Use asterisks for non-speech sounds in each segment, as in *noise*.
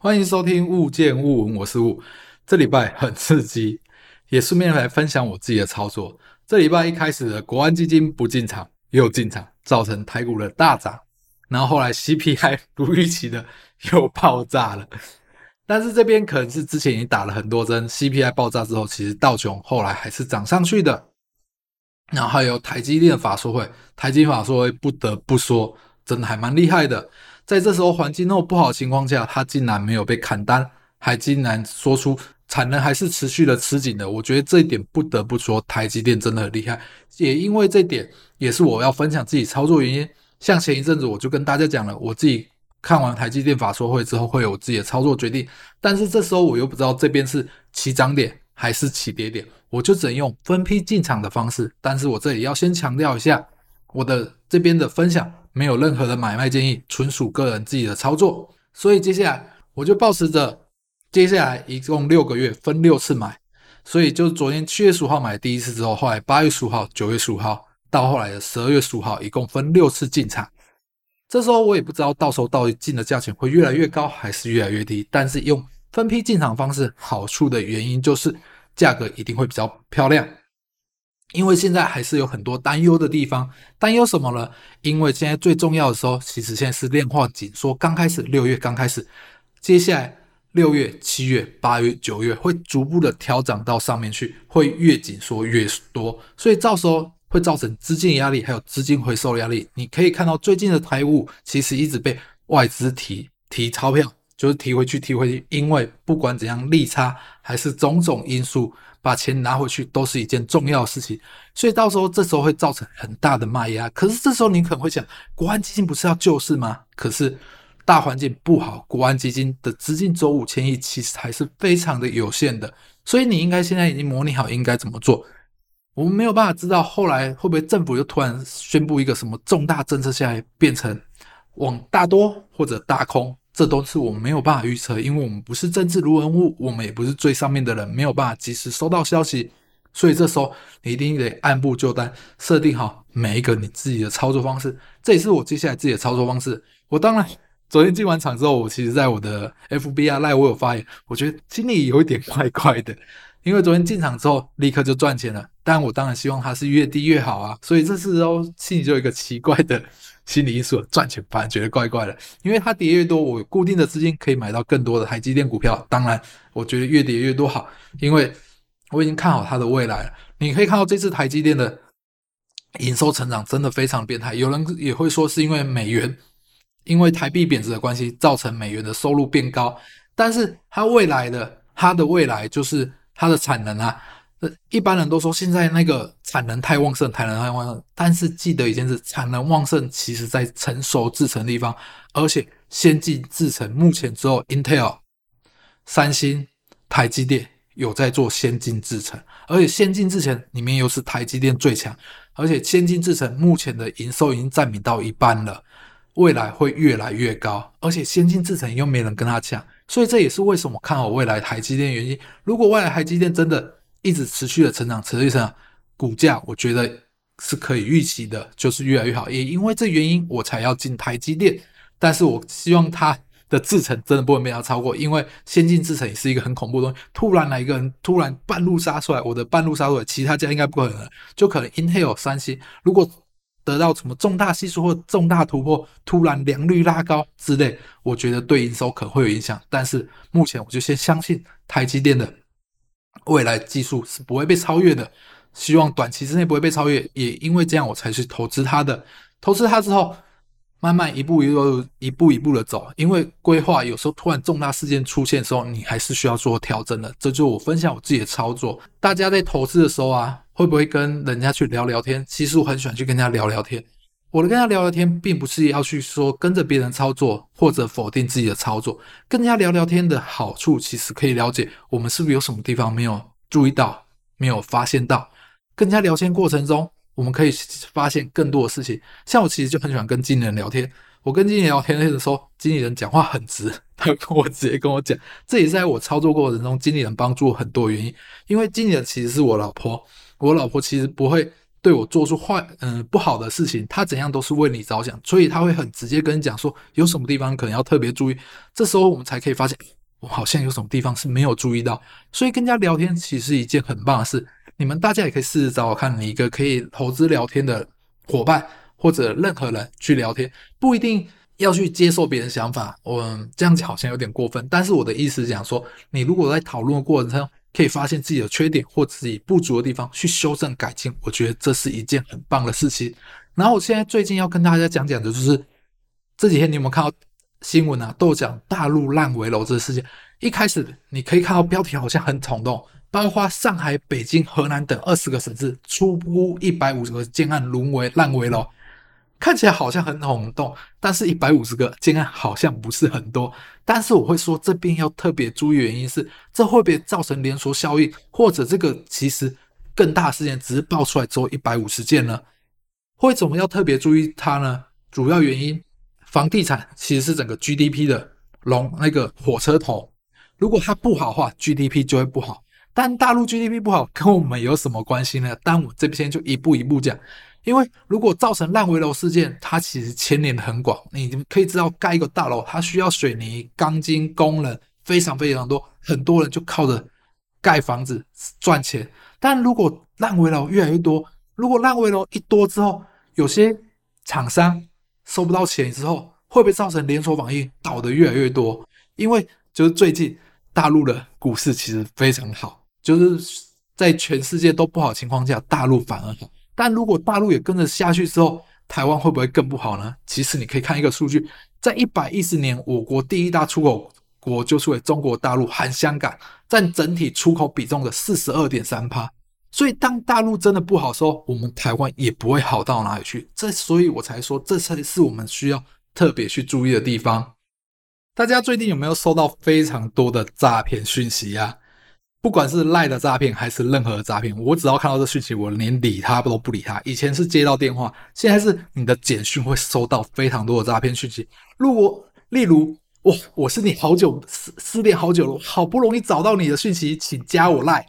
欢迎收听物见物闻，我是物。这礼拜很刺激，也顺便来分享我自己的操作。这礼拜一开始的国安基金不进场，又进场，造成台股的大涨。然后后来 CPI 如预期的 *laughs* 又爆炸了。但是这边可能是之前已经打了很多针，CPI 爆炸之后，其实道琼后来还是涨上去的。然后还有台积电法说会，台积法说会不得不说，真的还蛮厉害的。在这时候环境那么不好的情况下，他竟然没有被砍单，还竟然说出产能还是持续的吃紧的。我觉得这一点不得不说，台积电真的很厉害。也因为这点，也是我要分享自己操作原因。像前一阵子我就跟大家讲了，我自己看完台积电法说会之后，会有自己的操作决定。但是这时候我又不知道这边是起涨点还是起跌点，我就只能用分批进场的方式。但是我这里要先强调一下，我的这边的分享。没有任何的买卖建议，纯属个人自己的操作。所以接下来我就抱持着，接下来一共六个月分六次买，所以就昨天七月十五号买第一次之后，后来八月十五号、九月十五号到后来的十二月十五号，一共分六次进场。这时候我也不知道到时候到底进的价钱会越来越高还是越来越低，但是用分批进场方式，好处的原因就是价格一定会比较漂亮。因为现在还是有很多担忧的地方，担忧什么呢？因为现在最重要的时候，其实现在是量化紧缩刚开始，六月刚开始，接下来六月、七月、八月、九月会逐步的调整到上面去，会越紧缩越多，所以到时候会造成资金压力，还有资金回收压力。你可以看到最近的台股其实一直被外资提提钞票，就是提回去提回去，因为不管怎样利差还是种种因素。把钱拿回去都是一件重要的事情，所以到时候这时候会造成很大的卖压。可是这时候你可能会想，国安基金不是要救市吗？可是大环境不好，国安基金的资金周五千亿其实还是非常的有限的。所以你应该现在已经模拟好应该怎么做。我们没有办法知道后来会不会政府又突然宣布一个什么重大政策下来变成往大多或者大空。这都是我们没有办法预测，因为我们不是政治人物，我们也不是最上面的人，没有办法及时收到消息。所以这时候你一定得按部就班，设定好每一个你自己的操作方式。这也是我接下来自己的操作方式。我当然昨天进完场之后，我其实在我的 FB 啊 Line 我有发言，我觉得心里有一点怪怪的，因为昨天进场之后立刻就赚钱了，但我当然希望它是越低越好啊。所以这时候心里就有一个奇怪的。心理因素赚钱反而觉得怪怪的，因为它跌越多，我固定的资金可以买到更多的台积电股票。当然，我觉得越跌越多好，因为我已经看好它的未来了。你可以看到这次台积电的营收成长真的非常变态。有人也会说是因为美元，因为台币贬值的关系造成美元的收入变高，但是它未来的它的未来就是它的产能啊。一般人都说现在那个产能太旺盛，产能太旺盛。但是记得一件事，产能旺盛其实在成熟制程地方，而且先进制程目前只有 Intel、三星、台积电有在做先进制程，而且先进制程里面又是台积电最强，而且先进制程目前的营收已经占比到一半了，未来会越来越高，而且先进制程又没人跟他抢，所以这也是为什么看好未来台积电原因。如果未来台积电真的，一直持续的成长，持续成长，股价我觉得是可以预期的，就是越来越好。也因为这原因，我才要进台积电。但是我希望它的制程真的不会被它超过，因为先进制程也是一个很恐怖的东西。突然来一个人，突然半路杀出来，我的半路杀出来，其他家应该不可能，就可能 Intel、三星，如果得到什么重大系数或重大突破，突然良率拉高之类，我觉得对营收可能会有影响。但是目前我就先相信台积电的。未来技术是不会被超越的，希望短期之内不会被超越。也因为这样，我才去投资它的。投资它之后，慢慢一步一步、一步一步的走。因为规划有时候突然重大事件出现的时候，你还是需要做调整的。这就是我分享我自己的操作。大家在投资的时候啊，会不会跟人家去聊聊天？其实我很喜欢去跟人家聊聊天。我的跟他聊聊天，并不是要去说跟着别人操作或者否定自己的操作。跟人家聊聊天的好处，其实可以了解我们是不是有什么地方没有注意到、没有发现到。跟人家聊天过程中，我们可以发现更多的事情。像我其实就很喜欢跟经理人聊天。我跟经理人聊天的时候，经理人讲话很直，他跟我直接跟我讲，这也是在我操作过程中，经理人帮助很多原因。因为经理人其实是我老婆，我老婆其实不会。对我做出坏嗯、不好的事情，他怎样都是为你着想，所以他会很直接跟你讲说有什么地方可能要特别注意。这时候我们才可以发现，我好像有什么地方是没有注意到。所以跟人家聊天其实是一件很棒的事。你们大家也可以试试找我看你一个可以投资聊天的伙伴，或者任何人去聊天，不一定要去接受别人想法。我这样子好像有点过分，但是我的意思讲说，你如果在讨论的过程中，可以发现自己的缺点或自己不足的地方，去修正改进。我觉得这是一件很棒的事情。然后我现在最近要跟大家讲讲的就是这几天你有没有看到新闻啊？都讲大陆烂尾楼这个事件。一开始你可以看到标题好像很冲动，包括上海、北京、河南等二十个省市，初估一百五十个建案沦为烂尾楼。看起来好像很轰动，但是一百五十个建案好像不是很多。但是我会说，这边要特别注意，原因是这会不会造成连锁效应，或者这个其实更大事件只是爆出来之后一百五十件呢？为什么要特别注意它呢？主要原因，房地产其实是整个 GDP 的龙那个火车头，如果它不好的话，GDP 就会不好。但大陆 GDP 不好跟我们有什么关系呢？但我这边就一步一步讲。因为如果造成烂尾楼事件，它其实牵连很广。你可以知道，盖一个大楼，它需要水泥、钢筋、工人，非常非常多，很多人就靠着盖房子赚钱。但如果烂尾楼越来越多，如果烂尾楼一多之后，有些厂商收不到钱之后，会不会造成连锁反应，倒的越来越多？因为就是最近大陆的股市其实非常好，就是在全世界都不好的情况下，大陆反而好。但如果大陆也跟着下去之后，台湾会不会更不好呢？其实你可以看一个数据，在一百一十年，我国第一大出口国就是为中国大陆含香港，占整体出口比重的四十二点三趴。所以当大陆真的不好的时候，我们台湾也不会好到哪里去。这所以我才说，这才是我们需要特别去注意的地方。大家最近有没有收到非常多的诈骗讯息呀？不管是赖的诈骗还是任何的诈骗，我只要看到这讯息，我连理他都不理他。以前是接到电话，现在是你的简讯会收到非常多的诈骗讯息。如果例如，哇，我是你好久失失恋好久了，好不容易找到你的讯息，请加我赖，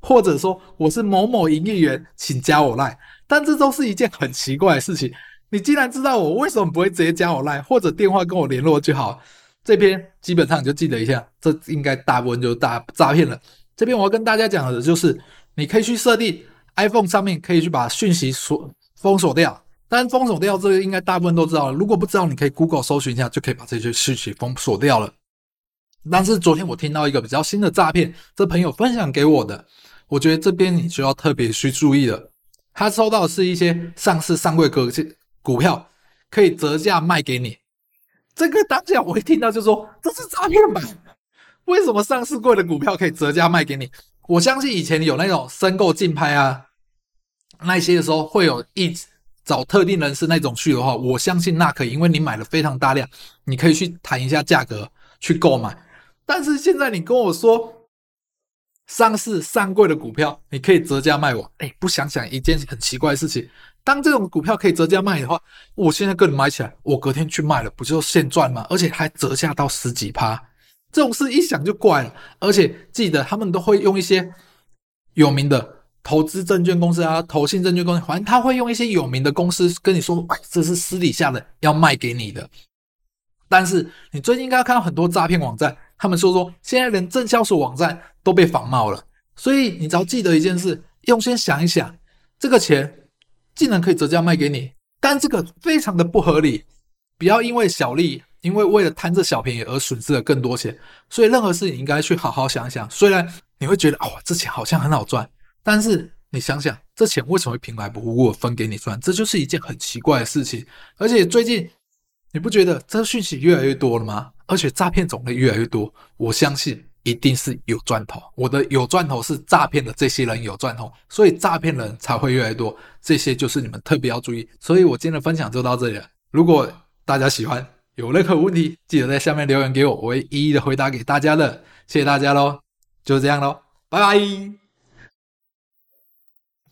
或者说我是某某营业员，请加我赖。但这都是一件很奇怪的事情。你既然知道我，为什么不会直接加我赖，或者电话跟我联络就好？这边基本上你就记得一下，这应该大部分就是大诈骗了。这边我要跟大家讲的就是，你可以去设定 iPhone 上面可以去把讯息锁封锁掉。但封锁掉这个应该大部分都知道了，如果不知道，你可以 Google 搜寻一下，就可以把这些讯息封锁掉了。但是昨天我听到一个比较新的诈骗，这朋友分享给我的，我觉得这边你就要特别去注意了。他收到的是一些上市上柜股股票，可以折价卖给你。这个当下我一听到就说，这是诈骗吧。为什么上市贵的股票可以折价卖给你？我相信以前有那种申购竞拍啊，那些的时候会有一找特定人士那种去的话，我相信那可以，因为你买了非常大量，你可以去谈一下价格去购买。但是现在你跟我说上市上柜的股票你可以折价卖我，哎，不想想一件很奇怪的事情，当这种股票可以折价卖的话，我现在跟你买起来，我隔天去卖了，不就现赚吗？而且还折价到十几趴。这种事一想就怪了，而且记得他们都会用一些有名的投资证券公司啊、投信证券公司，反正他会用一些有名的公司跟你说：“哎，这是私底下的要卖给你的。”但是你最近应该看到很多诈骗网站，他们说说现在连证交所网站都被仿冒了。所以你只要记得一件事，用心想一想，这个钱竟然可以折价卖给你，但这个非常的不合理，不要因为小利。因为为了贪这小便宜而损失了更多钱，所以任何事你应该去好好想想。虽然你会觉得哦，这钱好像很好赚，但是你想想，这钱为什么会平白无故分给你赚？这就是一件很奇怪的事情。而且最近你不觉得这讯息越来越多了吗？而且诈骗种类越来越多，我相信一定是有赚头。我的有赚头是诈骗的这些人有赚头，所以诈骗人才会越来越多。这些就是你们特别要注意。所以我今天的分享就到这里了。如果大家喜欢，有任何问题，记得在下面留言给我，我会一一的回答给大家的。谢谢大家喽，就这样喽，拜拜。